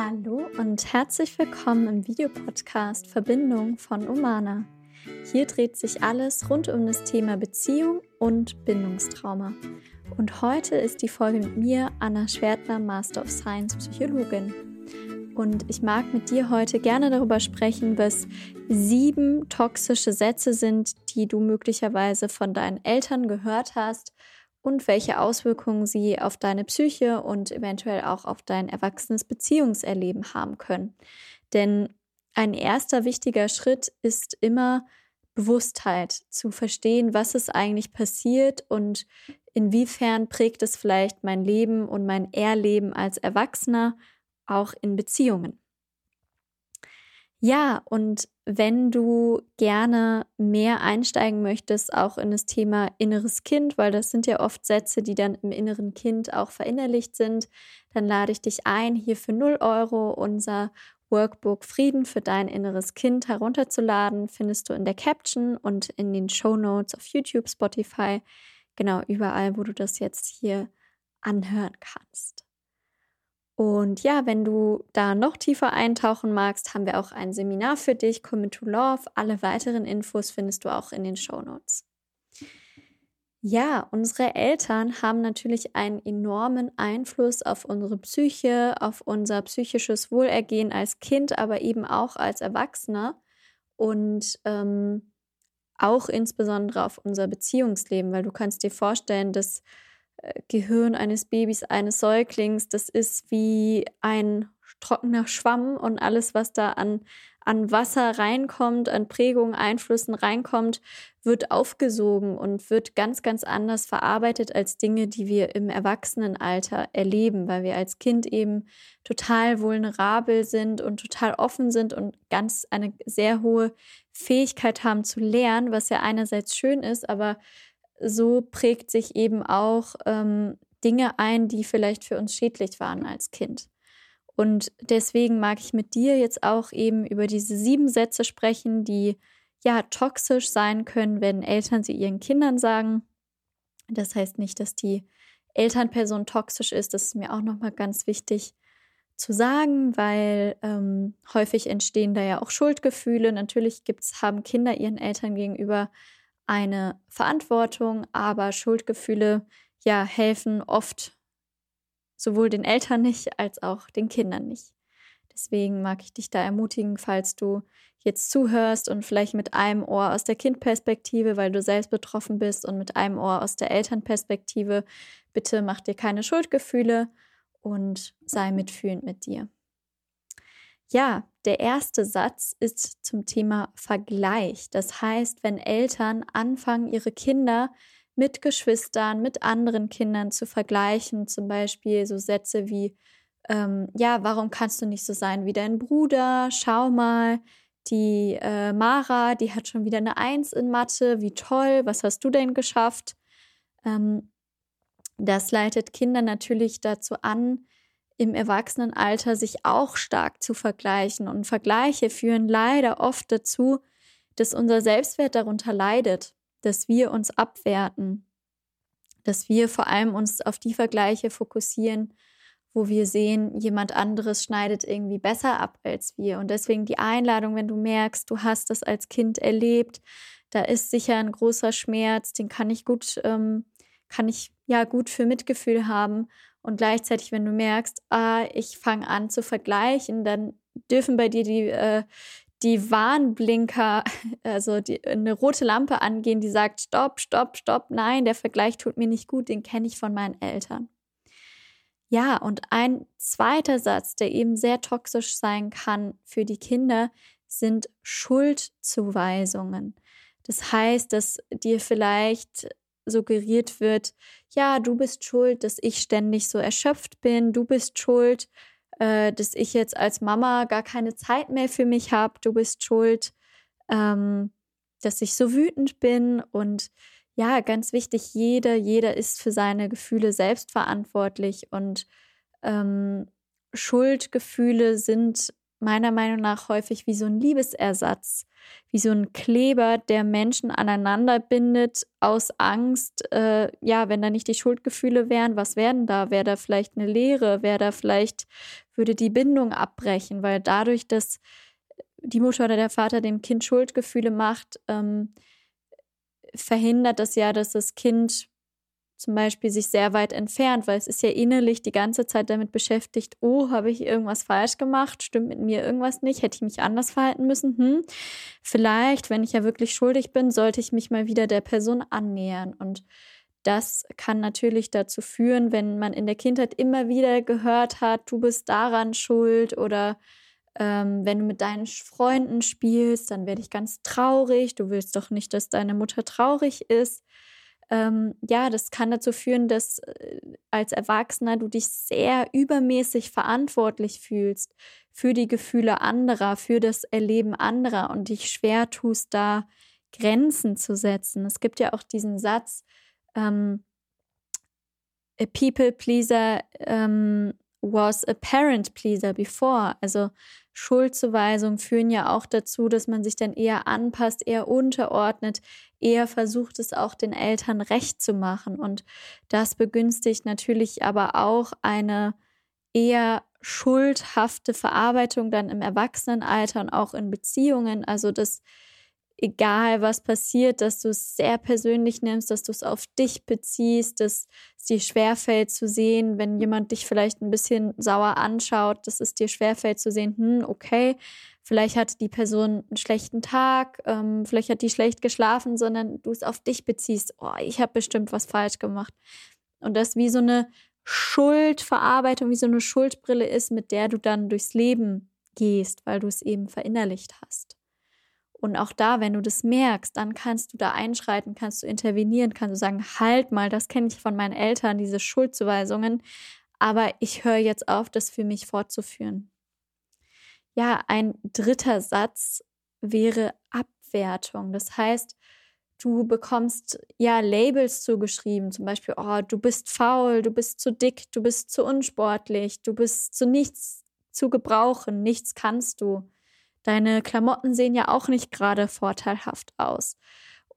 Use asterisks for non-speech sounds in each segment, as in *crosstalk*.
Hallo und herzlich willkommen im Videopodcast Verbindung von Umana. Hier dreht sich alles rund um das Thema Beziehung und Bindungstrauma. Und heute ist die Folge mit mir, Anna Schwertner, Master of Science Psychologin. Und ich mag mit dir heute gerne darüber sprechen, was sieben toxische Sätze sind, die du möglicherweise von deinen Eltern gehört hast und welche Auswirkungen sie auf deine Psyche und eventuell auch auf dein erwachsenes Beziehungserleben haben können. Denn ein erster wichtiger Schritt ist immer Bewusstheit, zu verstehen, was ist eigentlich passiert und inwiefern prägt es vielleicht mein Leben und mein Erleben als Erwachsener auch in Beziehungen. Ja, und wenn du gerne mehr einsteigen möchtest, auch in das Thema inneres Kind, weil das sind ja oft Sätze, die dann im inneren Kind auch verinnerlicht sind, dann lade ich dich ein, hier für 0 Euro unser Workbook Frieden für dein inneres Kind herunterzuladen. Findest du in der Caption und in den Show Notes auf YouTube, Spotify, genau überall, wo du das jetzt hier anhören kannst. Und ja, wenn du da noch tiefer eintauchen magst, haben wir auch ein Seminar für dich, Commit to Love. Alle weiteren Infos findest du auch in den Show Notes. Ja, unsere Eltern haben natürlich einen enormen Einfluss auf unsere Psyche, auf unser psychisches Wohlergehen als Kind, aber eben auch als Erwachsener und ähm, auch insbesondere auf unser Beziehungsleben, weil du kannst dir vorstellen, dass Gehirn eines Babys, eines Säuglings, das ist wie ein trockener Schwamm und alles, was da an, an Wasser reinkommt, an Prägungen, Einflüssen reinkommt, wird aufgesogen und wird ganz, ganz anders verarbeitet als Dinge, die wir im Erwachsenenalter erleben, weil wir als Kind eben total vulnerabel sind und total offen sind und ganz eine sehr hohe Fähigkeit haben zu lernen, was ja einerseits schön ist, aber so prägt sich eben auch ähm, Dinge ein, die vielleicht für uns schädlich waren als Kind. Und deswegen mag ich mit dir jetzt auch eben über diese sieben Sätze sprechen, die ja toxisch sein können, wenn Eltern sie ihren Kindern sagen. Das heißt nicht, dass die Elternperson toxisch ist. Das ist mir auch nochmal ganz wichtig zu sagen, weil ähm, häufig entstehen da ja auch Schuldgefühle. Natürlich gibt's, haben Kinder ihren Eltern gegenüber eine Verantwortung, aber Schuldgefühle ja helfen oft sowohl den Eltern nicht als auch den Kindern nicht. Deswegen mag ich dich da ermutigen, falls du jetzt zuhörst und vielleicht mit einem Ohr aus der Kindperspektive, weil du selbst betroffen bist und mit einem Ohr aus der Elternperspektive, bitte mach dir keine Schuldgefühle und sei mitfühlend mit dir. Ja, der erste Satz ist zum Thema Vergleich. Das heißt, wenn Eltern anfangen, ihre Kinder mit Geschwistern, mit anderen Kindern zu vergleichen, zum Beispiel so Sätze wie, ähm, ja, warum kannst du nicht so sein wie dein Bruder? Schau mal, die äh, Mara, die hat schon wieder eine Eins in Mathe, wie toll, was hast du denn geschafft? Ähm, das leitet Kinder natürlich dazu an, im Erwachsenenalter sich auch stark zu vergleichen. Und Vergleiche führen leider oft dazu, dass unser Selbstwert darunter leidet, dass wir uns abwerten, dass wir vor allem uns auf die Vergleiche fokussieren, wo wir sehen, jemand anderes schneidet irgendwie besser ab als wir. Und deswegen die Einladung, wenn du merkst, du hast das als Kind erlebt, da ist sicher ein großer Schmerz, den kann ich gut, ähm, kann ich ja gut für Mitgefühl haben. Und gleichzeitig, wenn du merkst, ah, ich fange an zu vergleichen, dann dürfen bei dir die, äh, die Warnblinker, *laughs* also die, eine rote Lampe angehen, die sagt, stopp, stopp, stopp, nein, der Vergleich tut mir nicht gut, den kenne ich von meinen Eltern. Ja, und ein zweiter Satz, der eben sehr toxisch sein kann für die Kinder, sind Schuldzuweisungen. Das heißt, dass dir vielleicht suggeriert wird, ja, du bist schuld, dass ich ständig so erschöpft bin, du bist schuld, äh, dass ich jetzt als Mama gar keine Zeit mehr für mich habe, du bist schuld, ähm, dass ich so wütend bin. Und ja, ganz wichtig, jeder, jeder ist für seine Gefühle selbst verantwortlich. Und ähm, Schuldgefühle sind meiner Meinung nach häufig wie so ein Liebesersatz, wie so ein Kleber, der Menschen aneinander bindet aus Angst. Äh, ja, wenn da nicht die Schuldgefühle wären, was wären da? Wäre da vielleicht eine Lehre? Wäre da vielleicht, würde die Bindung abbrechen? Weil dadurch, dass die Mutter oder der Vater dem Kind Schuldgefühle macht, ähm, verhindert das ja, dass das Kind zum Beispiel sich sehr weit entfernt, weil es ist ja innerlich die ganze Zeit damit beschäftigt, oh, habe ich irgendwas falsch gemacht? Stimmt mit mir irgendwas nicht? Hätte ich mich anders verhalten müssen? Hm. Vielleicht, wenn ich ja wirklich schuldig bin, sollte ich mich mal wieder der Person annähern. Und das kann natürlich dazu führen, wenn man in der Kindheit immer wieder gehört hat, du bist daran schuld oder ähm, wenn du mit deinen Freunden spielst, dann werde ich ganz traurig. Du willst doch nicht, dass deine Mutter traurig ist ähm, ja, das kann dazu führen, dass äh, als Erwachsener du dich sehr übermäßig verantwortlich fühlst für die Gefühle anderer, für das Erleben anderer und dich schwer tust, da Grenzen zu setzen. Es gibt ja auch diesen Satz, ähm, a people pleaser ähm, was a parent pleaser before. Also Schuldzuweisungen führen ja auch dazu, dass man sich dann eher anpasst, eher unterordnet, eher versucht es auch den Eltern recht zu machen. Und das begünstigt natürlich aber auch eine eher schuldhafte Verarbeitung dann im Erwachsenenalter und auch in Beziehungen. Also das egal was passiert, dass du es sehr persönlich nimmst, dass du es auf dich beziehst, dass es dir schwerfällt zu sehen, wenn jemand dich vielleicht ein bisschen sauer anschaut, dass es dir schwerfällt zu sehen, hm, okay, vielleicht hat die Person einen schlechten Tag, ähm, vielleicht hat die schlecht geschlafen, sondern du es auf dich beziehst, oh, ich habe bestimmt was falsch gemacht. Und das wie so eine Schuldverarbeitung, wie so eine Schuldbrille ist, mit der du dann durchs Leben gehst, weil du es eben verinnerlicht hast. Und auch da, wenn du das merkst, dann kannst du da einschreiten, kannst du intervenieren, kannst du sagen, halt mal, das kenne ich von meinen Eltern, diese Schuldzuweisungen, aber ich höre jetzt auf, das für mich fortzuführen. Ja, ein dritter Satz wäre Abwertung. Das heißt, du bekommst ja Labels zugeschrieben, zum Beispiel, oh, du bist faul, du bist zu dick, du bist zu unsportlich, du bist zu nichts zu gebrauchen, nichts kannst du. Deine Klamotten sehen ja auch nicht gerade vorteilhaft aus.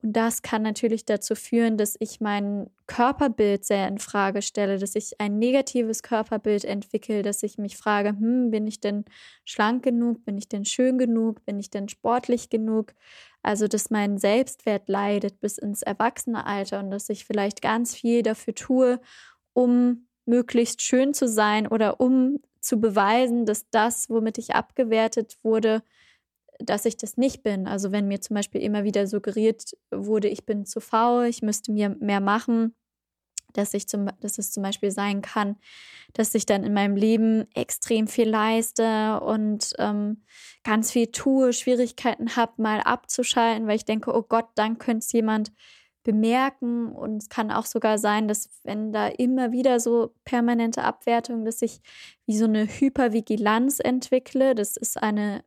Und das kann natürlich dazu führen, dass ich mein Körperbild sehr in Frage stelle, dass ich ein negatives Körperbild entwickle, dass ich mich frage, hm, bin ich denn schlank genug, bin ich denn schön genug, bin ich denn sportlich genug? Also, dass mein Selbstwert leidet bis ins Erwachsenealter und dass ich vielleicht ganz viel dafür tue, um möglichst schön zu sein oder um zu beweisen, dass das, womit ich abgewertet wurde, dass ich das nicht bin. Also wenn mir zum Beispiel immer wieder suggeriert wurde, ich bin zu faul, ich müsste mir mehr machen, dass ich zum, dass es zum Beispiel sein kann, dass ich dann in meinem Leben extrem viel leiste und ähm, ganz viel tue, Schwierigkeiten habe, mal abzuschalten, weil ich denke, oh Gott, dann könnte es jemand bemerken. Und es kann auch sogar sein, dass wenn da immer wieder so permanente Abwertung, dass ich wie so eine Hypervigilanz entwickle. Das ist eine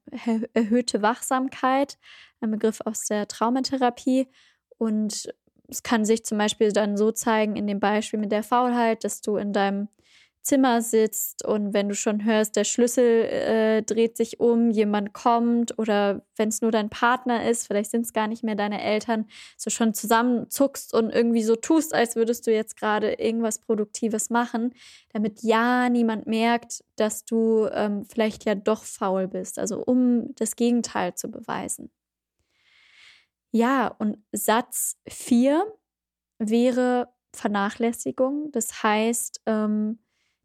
erhöhte Wachsamkeit, ein Begriff aus der Traumatherapie. Und es kann sich zum Beispiel dann so zeigen in dem Beispiel mit der Faulheit, dass du in deinem Zimmer sitzt und wenn du schon hörst, der Schlüssel äh, dreht sich um, jemand kommt oder wenn es nur dein Partner ist, vielleicht sind es gar nicht mehr deine Eltern, so schon zusammenzuckst und irgendwie so tust, als würdest du jetzt gerade irgendwas Produktives machen, damit ja niemand merkt, dass du ähm, vielleicht ja doch faul bist, also um das Gegenteil zu beweisen. Ja, und Satz 4 wäre Vernachlässigung. Das heißt, ähm,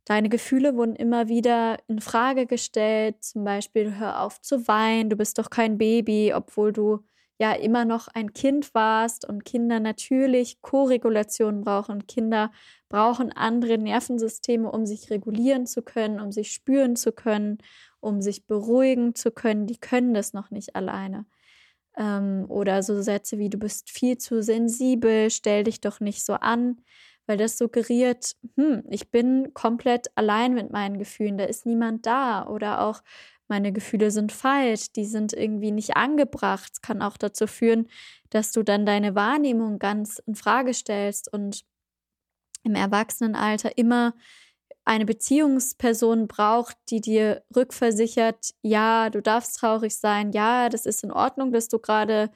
Deine Gefühle wurden immer wieder in Frage gestellt, zum Beispiel hör auf zu weinen, du bist doch kein Baby, obwohl du ja immer noch ein Kind warst und Kinder natürlich Koregulation brauchen. Kinder brauchen andere Nervensysteme, um sich regulieren zu können, um sich spüren zu können, um sich beruhigen zu können. Die können das noch nicht alleine. Ähm, oder so Sätze wie du bist viel zu sensibel, stell dich doch nicht so an weil das suggeriert, hm, ich bin komplett allein mit meinen Gefühlen, da ist niemand da oder auch meine Gefühle sind falsch, die sind irgendwie nicht angebracht. Es kann auch dazu führen, dass du dann deine Wahrnehmung ganz in Frage stellst und im Erwachsenenalter immer eine Beziehungsperson braucht, die dir rückversichert, ja, du darfst traurig sein, ja, das ist in Ordnung, dass du gerade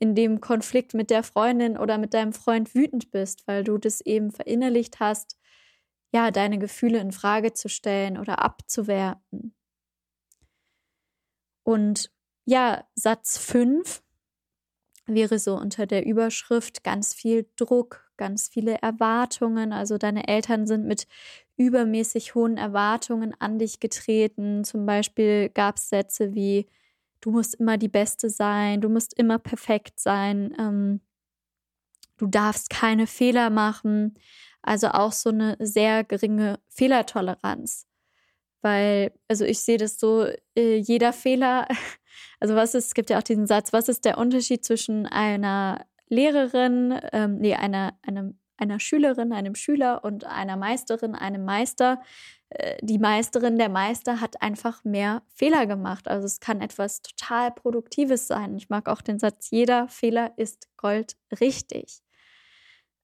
in dem Konflikt mit der Freundin oder mit deinem Freund wütend bist, weil du das eben verinnerlicht hast, ja, deine Gefühle in Frage zu stellen oder abzuwerten. Und ja, Satz 5 wäre so unter der Überschrift ganz viel Druck, ganz viele Erwartungen. Also deine Eltern sind mit übermäßig hohen Erwartungen an dich getreten. Zum Beispiel gab es Sätze wie, du musst immer die Beste sein, du musst immer perfekt sein, ähm, du darfst keine Fehler machen. Also auch so eine sehr geringe Fehlertoleranz. Weil, also ich sehe das so, äh, jeder Fehler, *laughs* also was ist, es gibt ja auch diesen Satz, was ist der Unterschied zwischen einer Lehrerin, ähm, nee, einer, einem, einer Schülerin, einem Schüler und einer Meisterin, einem Meister? Äh, die Meisterin, der Meister hat einfach mehr Fehler gemacht. Also es kann etwas total Produktives sein. Ich mag auch den Satz, jeder Fehler ist Gold richtig.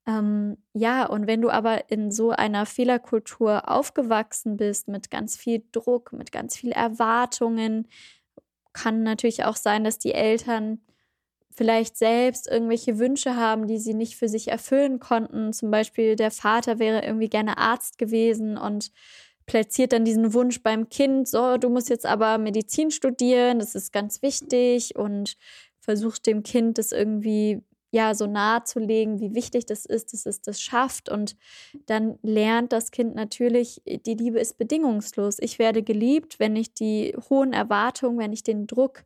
Ähm, ja, und wenn du aber in so einer Fehlerkultur aufgewachsen bist, mit ganz viel Druck, mit ganz viel Erwartungen, kann natürlich auch sein, dass die Eltern vielleicht selbst irgendwelche Wünsche haben, die sie nicht für sich erfüllen konnten. Zum Beispiel der Vater wäre irgendwie gerne Arzt gewesen und platziert dann diesen Wunsch beim Kind, so, du musst jetzt aber Medizin studieren, das ist ganz wichtig und versucht dem Kind das irgendwie ja so nahe zu legen, wie wichtig das ist, dass es das schafft und dann lernt das Kind natürlich, die Liebe ist bedingungslos. Ich werde geliebt, wenn ich die hohen Erwartungen, wenn ich den Druck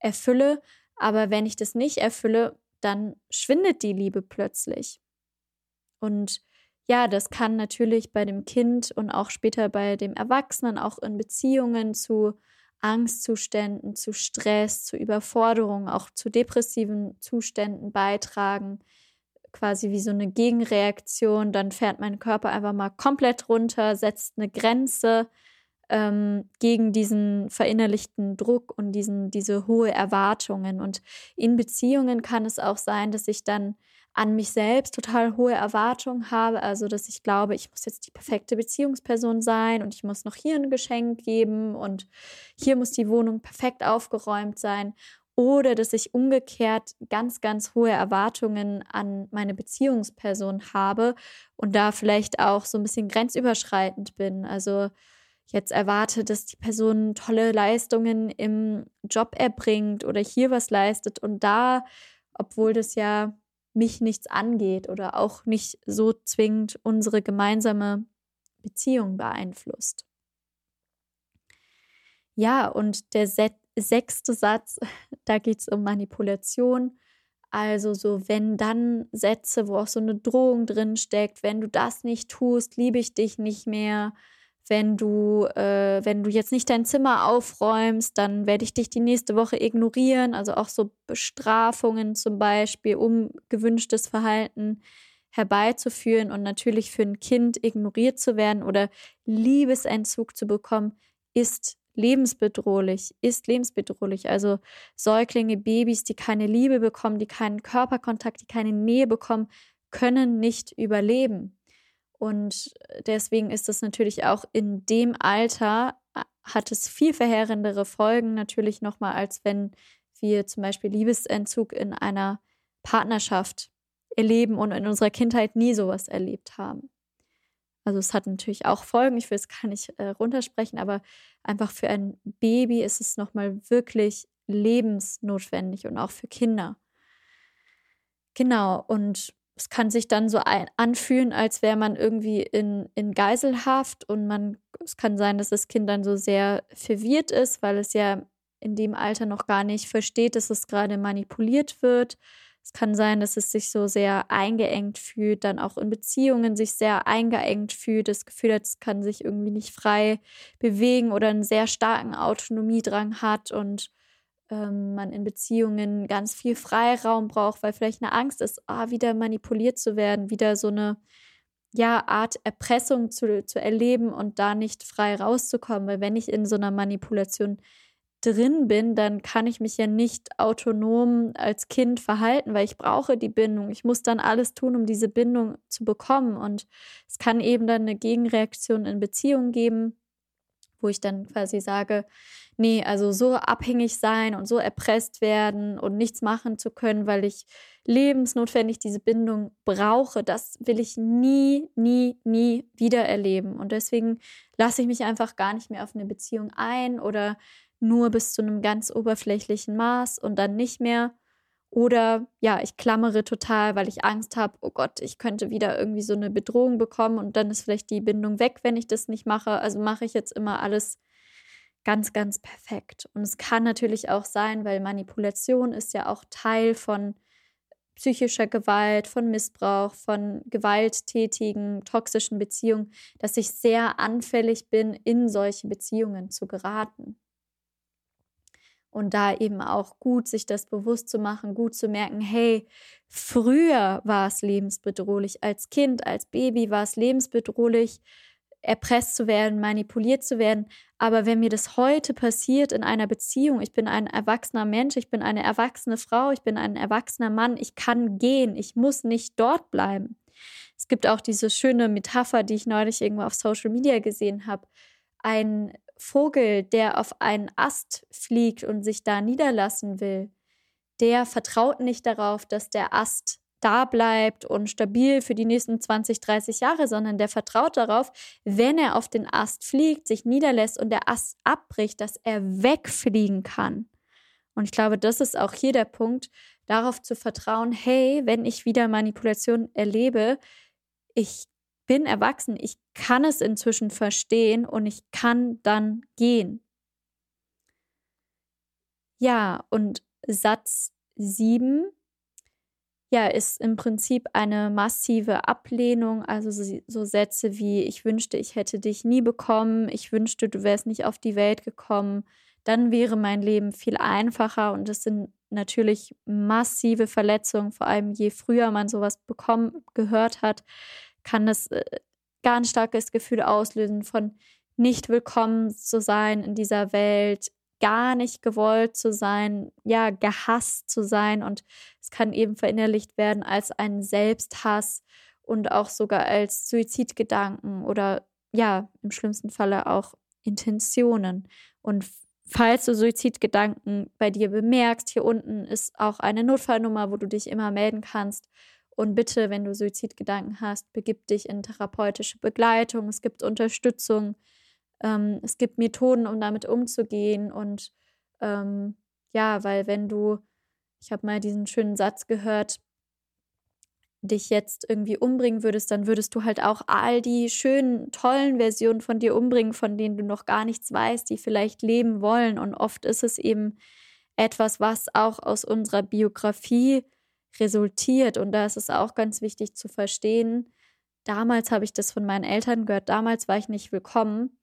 erfülle, aber wenn ich das nicht erfülle, dann schwindet die Liebe plötzlich. Und ja, das kann natürlich bei dem Kind und auch später bei dem Erwachsenen, auch in Beziehungen zu Angstzuständen, zu Stress, zu Überforderung, auch zu depressiven Zuständen beitragen. Quasi wie so eine Gegenreaktion. Dann fährt mein Körper einfach mal komplett runter, setzt eine Grenze ähm, gegen diesen verinnerlichten Druck und diesen, diese hohe Erwartungen. Und in Beziehungen kann es auch sein, dass ich dann an mich selbst total hohe Erwartungen habe, also dass ich glaube, ich muss jetzt die perfekte Beziehungsperson sein und ich muss noch hier ein Geschenk geben und hier muss die Wohnung perfekt aufgeräumt sein oder dass ich umgekehrt ganz, ganz hohe Erwartungen an meine Beziehungsperson habe und da vielleicht auch so ein bisschen grenzüberschreitend bin. Also jetzt erwarte, dass die Person tolle Leistungen im Job erbringt oder hier was leistet und da, obwohl das ja mich nichts angeht oder auch nicht so zwingend unsere gemeinsame Beziehung beeinflusst. Ja, und der sechste Satz, *laughs* da geht es um Manipulation. Also so, wenn dann Sätze, wo auch so eine Drohung drin steckt, wenn du das nicht tust, liebe ich dich nicht mehr, wenn du, äh, wenn du jetzt nicht dein Zimmer aufräumst, dann werde ich dich die nächste Woche ignorieren. Also auch so Bestrafungen zum Beispiel, um gewünschtes Verhalten herbeizuführen und natürlich für ein Kind ignoriert zu werden oder Liebesentzug zu bekommen, ist lebensbedrohlich, ist lebensbedrohlich. Also Säuglinge, Babys, die keine Liebe bekommen, die keinen Körperkontakt, die keine Nähe bekommen, können nicht überleben. Und deswegen ist es natürlich auch in dem Alter, äh, hat es viel verheerendere Folgen natürlich nochmal, als wenn wir zum Beispiel Liebesentzug in einer Partnerschaft erleben und in unserer Kindheit nie sowas erlebt haben. Also es hat natürlich auch Folgen, ich will es gar nicht äh, runtersprechen, aber einfach für ein Baby ist es nochmal wirklich lebensnotwendig und auch für Kinder. Genau, und es kann sich dann so ein, anfühlen, als wäre man irgendwie in, in Geiselhaft und man, es kann sein, dass das Kind dann so sehr verwirrt ist, weil es ja in dem Alter noch gar nicht versteht, dass es gerade manipuliert wird. Es kann sein, dass es sich so sehr eingeengt fühlt, dann auch in Beziehungen sich sehr eingeengt fühlt, das Gefühl hat, es kann sich irgendwie nicht frei bewegen oder einen sehr starken Autonomiedrang hat und ähm, man in Beziehungen ganz viel Freiraum braucht, weil vielleicht eine Angst ist, ah, wieder manipuliert zu werden, wieder so eine ja, Art Erpressung zu, zu erleben und da nicht frei rauszukommen. Weil wenn ich in so einer Manipulation drin bin, dann kann ich mich ja nicht autonom als Kind verhalten, weil ich brauche die Bindung. Ich muss dann alles tun, um diese Bindung zu bekommen. Und es kann eben dann eine Gegenreaktion in Beziehungen geben, wo ich dann quasi sage, nee, also so abhängig sein und so erpresst werden und nichts machen zu können, weil ich lebensnotwendig diese Bindung brauche, das will ich nie, nie, nie wieder erleben. Und deswegen lasse ich mich einfach gar nicht mehr auf eine Beziehung ein oder nur bis zu einem ganz oberflächlichen Maß und dann nicht mehr. Oder ja, ich klammere total, weil ich Angst habe, oh Gott, ich könnte wieder irgendwie so eine Bedrohung bekommen und dann ist vielleicht die Bindung weg, wenn ich das nicht mache. Also mache ich jetzt immer alles ganz, ganz perfekt. Und es kann natürlich auch sein, weil Manipulation ist ja auch Teil von psychischer Gewalt, von Missbrauch, von gewalttätigen, toxischen Beziehungen, dass ich sehr anfällig bin, in solche Beziehungen zu geraten. Und da eben auch gut, sich das bewusst zu machen, gut zu merken, hey, früher war es lebensbedrohlich, als Kind, als Baby war es lebensbedrohlich, erpresst zu werden, manipuliert zu werden. Aber wenn mir das heute passiert in einer Beziehung, ich bin ein erwachsener Mensch, ich bin eine erwachsene Frau, ich bin ein erwachsener Mann, ich kann gehen, ich muss nicht dort bleiben. Es gibt auch diese schöne Metapher, die ich neulich irgendwo auf Social Media gesehen habe. Ein Vogel, der auf einen Ast fliegt und sich da niederlassen will, der vertraut nicht darauf, dass der Ast da bleibt und stabil für die nächsten 20, 30 Jahre, sondern der vertraut darauf, wenn er auf den Ast fliegt, sich niederlässt und der Ast abbricht, dass er wegfliegen kann. Und ich glaube, das ist auch hier der Punkt, darauf zu vertrauen, hey, wenn ich wieder Manipulation erlebe, ich bin erwachsen, ich kann es inzwischen verstehen und ich kann dann gehen. Ja, und Satz 7 ja, ist im Prinzip eine massive Ablehnung. Also so, Sätze wie, ich wünschte, ich hätte dich nie bekommen, ich wünschte, du wärst nicht auf die Welt gekommen, dann wäre mein Leben viel einfacher. Und das sind natürlich massive Verletzungen, vor allem je früher man sowas bekommen, gehört hat, kann das äh, ganz starkes Gefühl auslösen von nicht willkommen zu sein in dieser Welt, gar nicht gewollt zu sein, ja, gehasst zu sein und es kann eben verinnerlicht werden als ein Selbsthass und auch sogar als Suizidgedanken oder ja, im schlimmsten Falle auch Intentionen. Und falls du Suizidgedanken bei dir bemerkst, hier unten ist auch eine Notfallnummer, wo du dich immer melden kannst. Und bitte, wenn du Suizidgedanken hast, begib dich in therapeutische Begleitung. Es gibt Unterstützung ähm, es gibt Methoden, um damit umzugehen. Und ähm, ja, weil wenn du, ich habe mal diesen schönen Satz gehört, dich jetzt irgendwie umbringen würdest, dann würdest du halt auch all die schönen, tollen Versionen von dir umbringen, von denen du noch gar nichts weißt, die vielleicht leben wollen. Und oft ist es eben etwas, was auch aus unserer Biografie resultiert. Und da ist es auch ganz wichtig zu verstehen, damals habe ich das von meinen Eltern gehört, damals war ich nicht willkommen.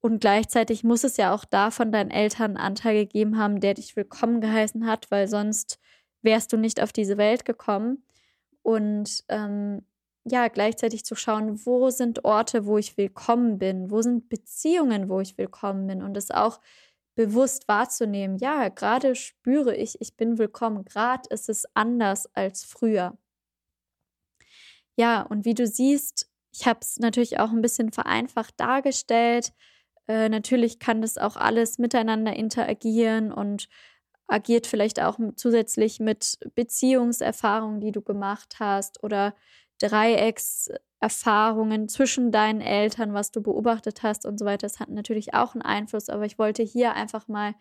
Und gleichzeitig muss es ja auch da von deinen Eltern einen Anteil gegeben haben, der dich willkommen geheißen hat, weil sonst wärst du nicht auf diese Welt gekommen. Und ähm, ja, gleichzeitig zu schauen, wo sind Orte, wo ich willkommen bin, wo sind Beziehungen, wo ich willkommen bin und es auch bewusst wahrzunehmen. Ja, gerade spüre ich, ich bin willkommen, gerade ist es anders als früher. Ja, und wie du siehst, ich habe es natürlich auch ein bisschen vereinfacht dargestellt. Äh, natürlich kann das auch alles miteinander interagieren und agiert vielleicht auch zusätzlich mit Beziehungserfahrungen, die du gemacht hast oder Dreieckserfahrungen zwischen deinen Eltern, was du beobachtet hast und so weiter. Das hat natürlich auch einen Einfluss, aber ich wollte hier einfach mal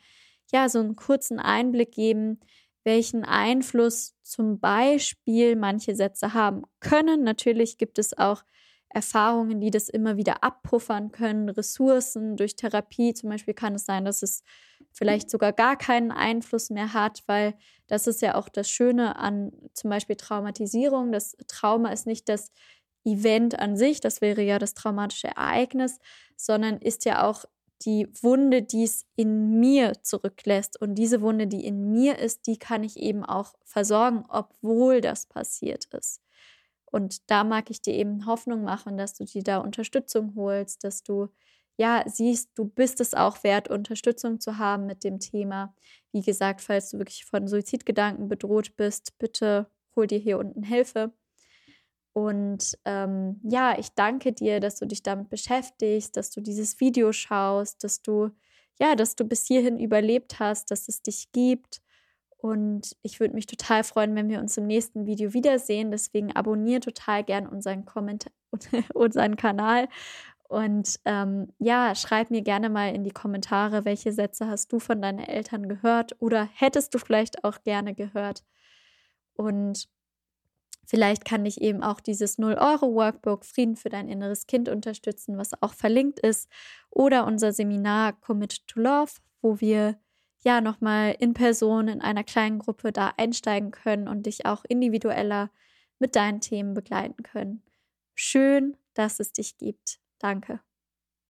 ja so einen kurzen Einblick geben, welchen Einfluss zum Beispiel manche Sätze haben können. Natürlich gibt es auch Erfahrungen, die das immer wieder abpuffern können, Ressourcen durch Therapie. Zum Beispiel kann es sein, dass es vielleicht sogar gar keinen Einfluss mehr hat, weil das ist ja auch das Schöne an zum Beispiel Traumatisierung. Das Trauma ist nicht das Event an sich, das wäre ja das traumatische Ereignis, sondern ist ja auch die Wunde, die es in mir zurücklässt. Und diese Wunde, die in mir ist, die kann ich eben auch versorgen, obwohl das passiert ist. Und da mag ich dir eben Hoffnung machen, dass du dir da Unterstützung holst, dass du ja, siehst, du bist es auch wert, Unterstützung zu haben mit dem Thema. Wie gesagt, falls du wirklich von Suizidgedanken bedroht bist, bitte hol dir hier unten Hilfe. Und ähm, ja, ich danke dir, dass du dich damit beschäftigst, dass du dieses Video schaust, dass du, ja, dass du bis hierhin überlebt hast, dass es dich gibt. Und ich würde mich total freuen, wenn wir uns im nächsten Video wiedersehen. Deswegen abonniere total gern unseren, Kommentar *laughs* unseren Kanal und ähm, ja, schreib mir gerne mal in die Kommentare, welche Sätze hast du von deinen Eltern gehört oder hättest du vielleicht auch gerne gehört. Und vielleicht kann dich eben auch dieses 0-Euro-Workbook Frieden für dein inneres Kind unterstützen, was auch verlinkt ist. Oder unser Seminar Commit to Love, wo wir ja nochmal in Person in einer kleinen Gruppe da einsteigen können und dich auch individueller mit deinen Themen begleiten können. Schön, dass es dich gibt. Danke.